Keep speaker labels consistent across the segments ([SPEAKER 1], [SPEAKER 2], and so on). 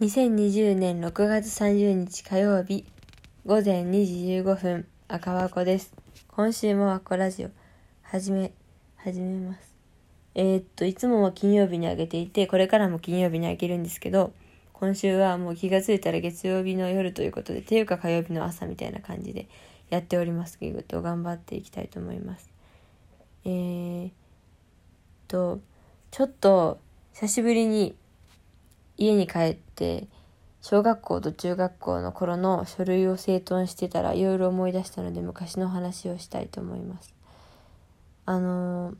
[SPEAKER 1] 2020年6月30日火曜日午前2時15分赤和子です。今週も和子ラジオ始め始めます。えー、っといつもは金曜日にあげていてこれからも金曜日にあげるんですけど今週はもう気がついたら月曜日の夜ということでていうか火曜日の朝みたいな感じでやっております。けど頑張っていきたいと思います。えー、っとちょっと久しぶりに家に帰って小学校と中学校の頃の書類を整頓してたらいろいろ思い出したので昔の話をしたいと思います。あのー、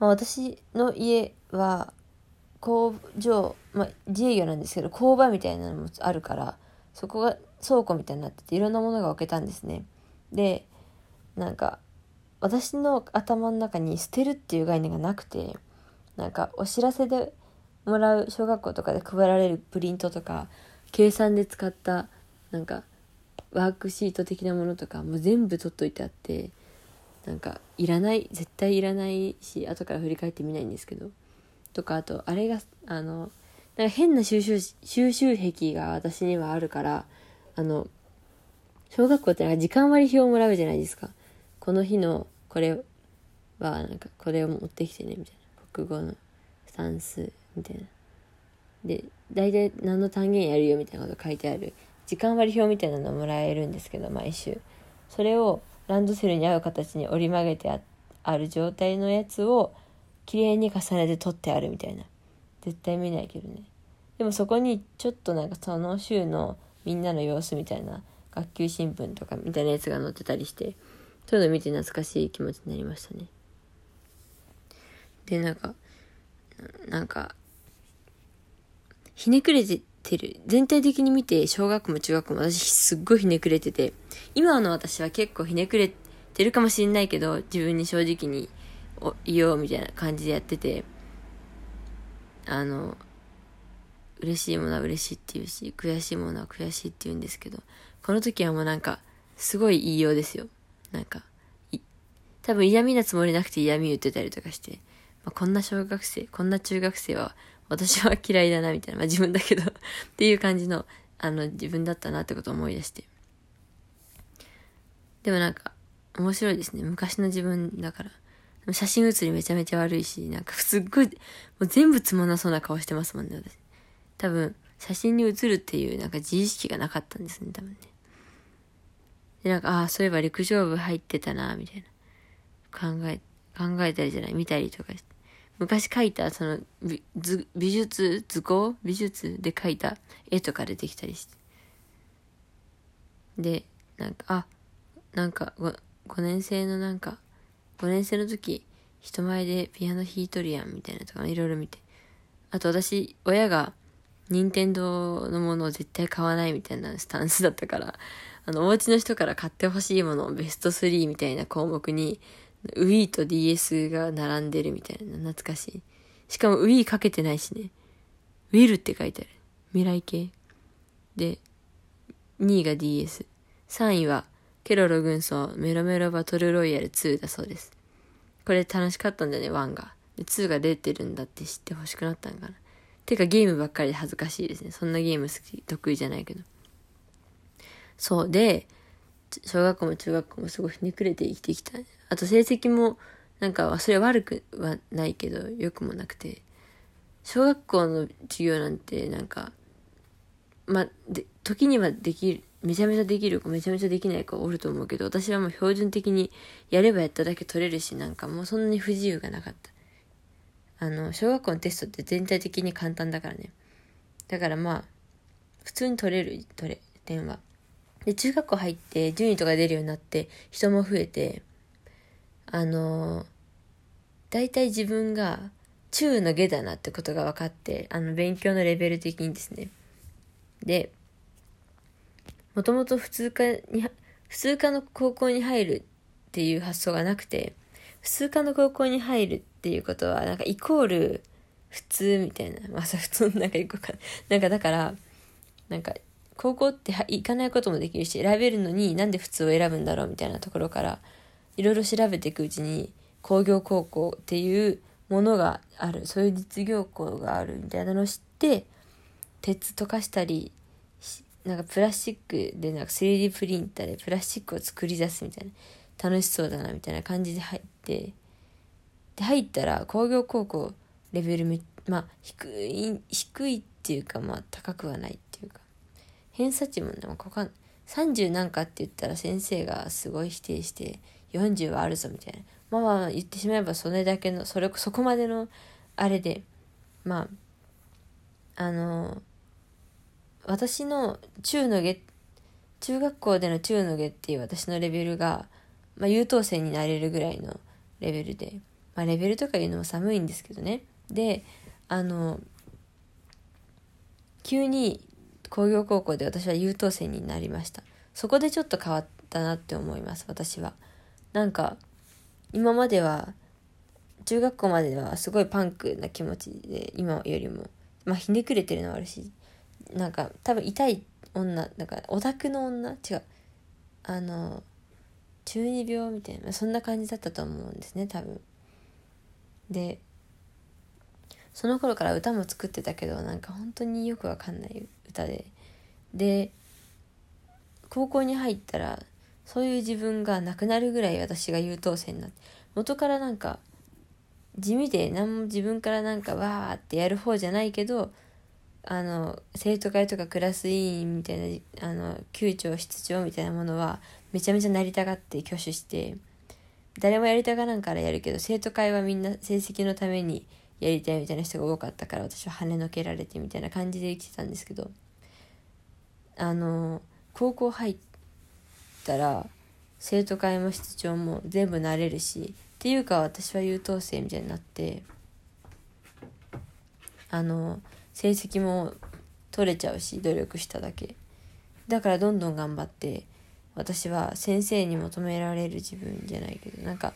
[SPEAKER 1] まあ、私の家は工場、まあ、自営業なんですけど工場みたいなのもあるからそこが倉庫みたいになってていろんなものが置けたんですね。でなんか私の頭の中に捨てるっていう概念がなくてなんかお知らせでもらう小学校とかで配られるプリントとか計算で使ったなんかワークシート的なものとかもう全部取っといてあってなんかいらない絶対いらないし後から振り返ってみないんですけどとかあとあれがあのなんか変な収集収集癖が私にはあるからあの小学校ってなんか時間割表をもらうじゃないですか。この日のこれはなんかこれを持ってきてねみたいな。国語の算数。みたいな。で、大体何の単元やるよみたいなこと書いてある時間割表みたいなのもらえるんですけど、毎週。それをランドセルに合う形に折り曲げてある状態のやつを綺麗に重ねて取ってあるみたいな。絶対見ないけどね。でもそこにちょっとなんかその週のみんなの様子みたいな学級新聞とかみたいなやつが載ってたりして、そういうの見て懐かしい気持ちになりましたね。で、なんか、なんか、ひねくれてる。全体的に見て、小学校も中学校も私すっごいひねくれてて、今の私は結構ひねくれてるかもしれないけど、自分に正直に言おうみたいな感じでやってて、あの、嬉しいものは嬉しいって言うし、悔しいものは悔しいって言うんですけど、この時はもうなんか、すごい言いようですよ。なんか、多分嫌味なつもりなくて嫌味言ってたりとかして、まあ、こんな小学生、こんな中学生は私は嫌いだな、みたいな。まあ自分だけど っていう感じの、あの、自分だったなってことを思い出して。でもなんか、面白いですね。昔の自分だから。写真写りめちゃめちゃ悪いし、なんかすっごい、もう全部つまんなそうな顔してますもんね、私。多分、写真に写るっていうなんか自意識がなかったんですね、多分ね。で、なんか、ああ、そういえば陸上部入ってたな、みたいな。考え、考えたりじゃない、見たりとかして。昔描いた、その、美術、図工美術で描いた絵とか出てきたりして。で、なんか、あ、なんか5、5年生のなんか、5年生の時、人前でピアノ弾いとるやん、みたいなとか、いろいろ見て。あと私、親が、任天堂のものを絶対買わないみたいなスタンスだったから、あの、お家の人から買ってほしいものベスト3みたいな項目に、Wii と DS が並んでるみたいな、懐かしい。しかも Wii かけてないしね。Will って書いてある。未来系。で、2位が DS。3位は、ケロロ軍曹メロメロバトルロイヤル2だそうです。これ楽しかったんだよね、1が。で、2が出てるんだって知って欲しくなったんかな。てかゲームばっかりで恥ずかしいですね。そんなゲーム好き、得意じゃないけど。そう。で、小学校も中学校もすごいひねくれて生きてきた。あと成績も、なんか、それ悪くはないけど、良くもなくて。小学校の授業なんて、なんか、まあ、で、時にはできる、めちゃめちゃできる子、めちゃめちゃできない子おると思うけど、私はもう標準的にやればやっただけ取れるし、なんかもうそんなに不自由がなかった。あの、小学校のテストって全体的に簡単だからね。だからまあ、普通に取れる、取れ、点は。で、中学校入って順位とか出るようになって人も増えて、あの大体自分が中の下だなってことが分かって、あの、勉強のレベル的にですね。で、もともと普通科に、普通科の高校に入るっていう発想がなくて、普通科の高校に入るっていうことは、なんかイコール普通みたいな。まあ、普通なんかよくかなんかだから、なんか高校って行かないこともできるし、選べるのになんで普通を選ぶんだろうみたいなところから、いろいろ調べていくうちに、工業高校っていうものがある、そういう実業校があるみたいなのを知って、鉄溶かしたりなんかプラスチックでなんか 3D プリンターでプラスチックを作り出すみたいな楽しそうだなみたいな感じで入ってで入ったら工業高校レベルめまあ低い低いっていうかまあ高くはないっていうか偏差値もねかかん30なんかって言ったら先生がすごい否定して40はあるぞみたいな。まあまあ言ってしまえばそれだけのそれそこまでのあれでまああの私の中の下中学校での中の下っていう私のレベルが、まあ、優等生になれるぐらいのレベルで、まあ、レベルとかいうのも寒いんですけどね。であの急に工業高校で私は優等生になりました。そこでちょっと変わったなって思います私は。なんか今までは中学校まではすごいパンクな気持ちで今よりもまあひねくれてるのはあるしなんか多分痛い女なんかオタクの女違うあの中二病みたいなそんな感じだったと思うんですね多分。でその頃から歌も作ってたけどなんか本当によくわかんない歌で。で高校に入ったらそういう自分がなくなるぐらい私が優等生になって元からなんか地味で何も自分からなんかわーってやる方じゃないけどあの生徒会とかクラス委員みたいなあの級長室長みたいなものはめちゃめちゃなりたがって挙手して誰もやりたがらんからやるけど生徒会はみんな成績のためにやりたいみたいな人が多かったから私は跳ねのけられてみたいな感じで生きてたんですけどあの高校入ってたら生徒会も室長も全部なれるしっていうか私は優等生みたいになってあの成績も取れちゃうし努力しただけ。だからどんどん頑張って私は先生に求められる自分じゃないけどなんか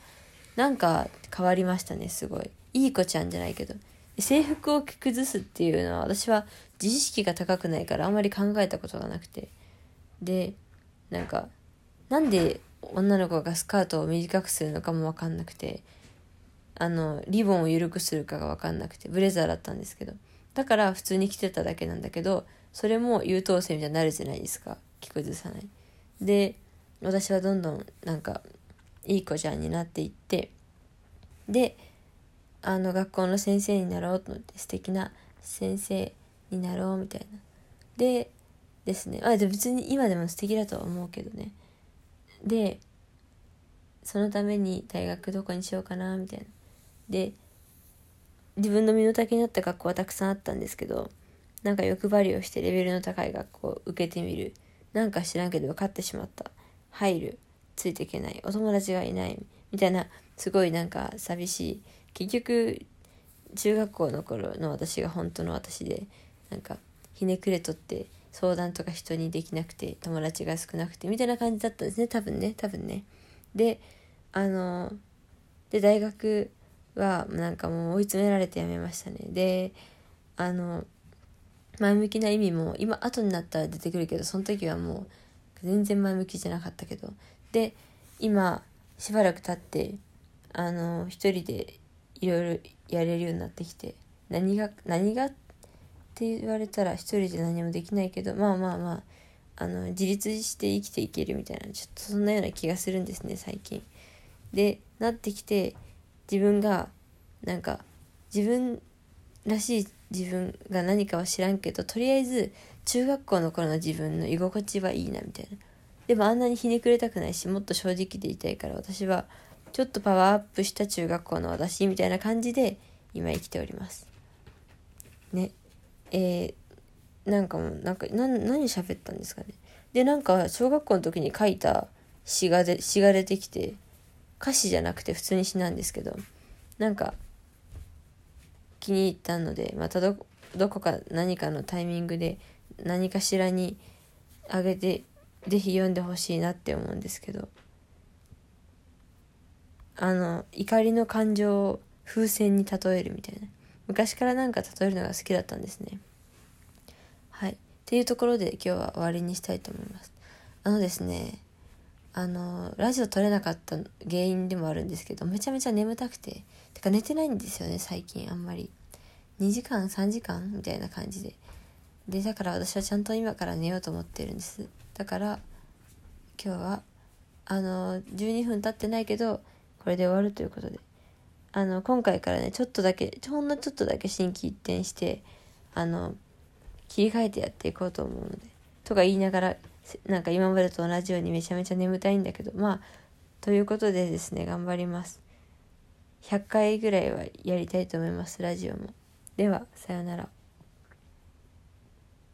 [SPEAKER 1] なんか変わりましたねすごい。いい子ちゃんじゃないけど。制服を着崩すっていうのは私は自意識が高くないからあんまり考えたことがなくて。でなんかなんで女の子がスカートを短くするのかも分かんなくてあのリボンを緩くするかが分かんなくてブレザーだったんですけど。だから普通に着てただけなんだけどそれも優等生みたいになるじゃないですか。着崩さない。で私はどんどんなんかいい子ちゃんになっていってであの学校の先生になろうと思って素敵な先生になろうみたいな。でですね。あで別に今でも素敵だとは思うけどね。でそのために大学どこにしようかなみたいな。で自分の身の丈になった学校はたくさんあったんですけどなんか欲張りをしてレベルの高い学校を受けてみる。なんか知らんけど受かってしまった。入る。ついていけない。お友達がいないみたいなすごいなんか寂しい。結局中学校の頃の私が本当の私でなんかひねくれとって相談とか人にできなくて友達が少なくてみたいな感じだったんですね。多分ね。多分ね。であので大学はなんかもう追い詰められてやめましたね。であの前向きな意味も今後になったら出てくるけどその時はもう全然前向きじゃなかったけど。で今しばらく経ってあの一人でいろいろやれるようになってきて何が何がってって言われたら一人で何もできないけどまあまあまああの自立して生きていけるみたいなちょっとそんなような気がするんですね最近。でなってきて自分がなんか自分らしい自分が何かは知らんけどとりあえず中学校の頃の自分の居心地はいいなみたいな。でもあんなにひねくれたくないしもっと正直でいたいから私はちょっとパワーアップした中学校の私みたいな感じで今生きております。ね。えー、なんかもうなんか何何喋ったんですかね。でなんか小学校の時に書いた詩がで詩が出てきて歌詞じゃなくて普通に詩なんですけどなんか気に入ったのでまたどどこか何かのタイミングで何かしらにあげて是非読んでほしいなって思うんですけどあの怒りの感情を風船に例えるみたいな。昔からなんか例えるのが好きだったんですね。はい。っていうところで今日は終わりにしたいと思います。あのですねあのラジオ撮れなかった原因でもあるんですけどめちゃめちゃ眠たくて。てか寝てないんですよね最近あんまり。2時間3時間？みたいな感じで。でだから私はちゃんと今から寝ようと思ってるんです。だから今日はあの12分経ってないけどこれで終わるということで。あの今回からねちょっとだけほんのちょっとだけ心機一転してあの切り替えてやっていこうと思うのでとか言いながらなんか今までと同じようにめちゃめちゃ眠たいんだけどまあということでですね頑張ります。100回ぐらいはやりたいと思いますラジオも。ではさようなら。